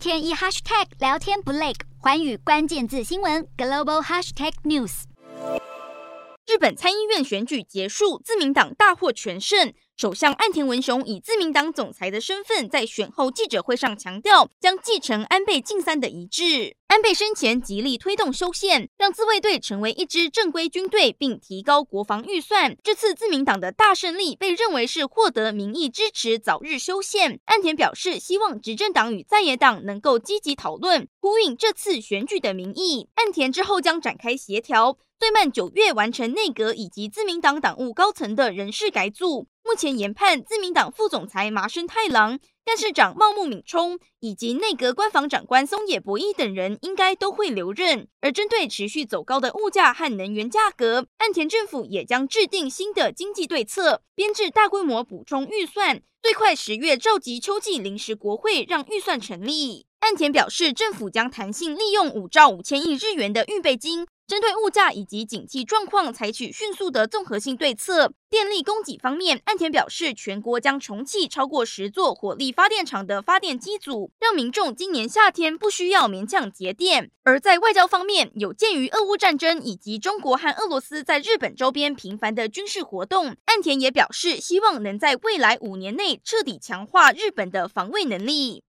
天一 hashtag 聊天不累，环宇关键字新闻 global hashtag news。日本参议院选举结束，自民党大获全胜。首相岸田文雄以自民党总裁的身份，在选后记者会上强调，将继承安倍晋三的遗志。安倍生前极力推动修宪，让自卫队成为一支正规军队，并提高国防预算。这次自民党的大胜利被认为是获得民意支持，早日修宪。岸田表示，希望执政党与在野党能够积极讨论，呼应这次选举的民意。岸田之后将展开协调。最慢九月完成内阁以及自民党党务高层的人事改组。目前研判自民党副总裁麻生太郎、干事长茂木敏充以及内阁官房长官松野博一等人应该都会留任。而针对持续走高的物价和能源价格，岸田政府也将制定新的经济对策，编制大规模补充预算，最快十月召集秋季临时国会让预算成立。岸田表示，政府将弹性利用五兆五千亿日元的预备金。针对物价以及景气状况，采取迅速的综合性对策。电力供给方面，岸田表示，全国将重启超过十座火力发电厂的发电机组，让民众今年夏天不需要勉强节电。而在外交方面，有鉴于俄乌战争以及中国和俄罗斯在日本周边频繁的军事活动，岸田也表示，希望能在未来五年内彻底强化日本的防卫能力。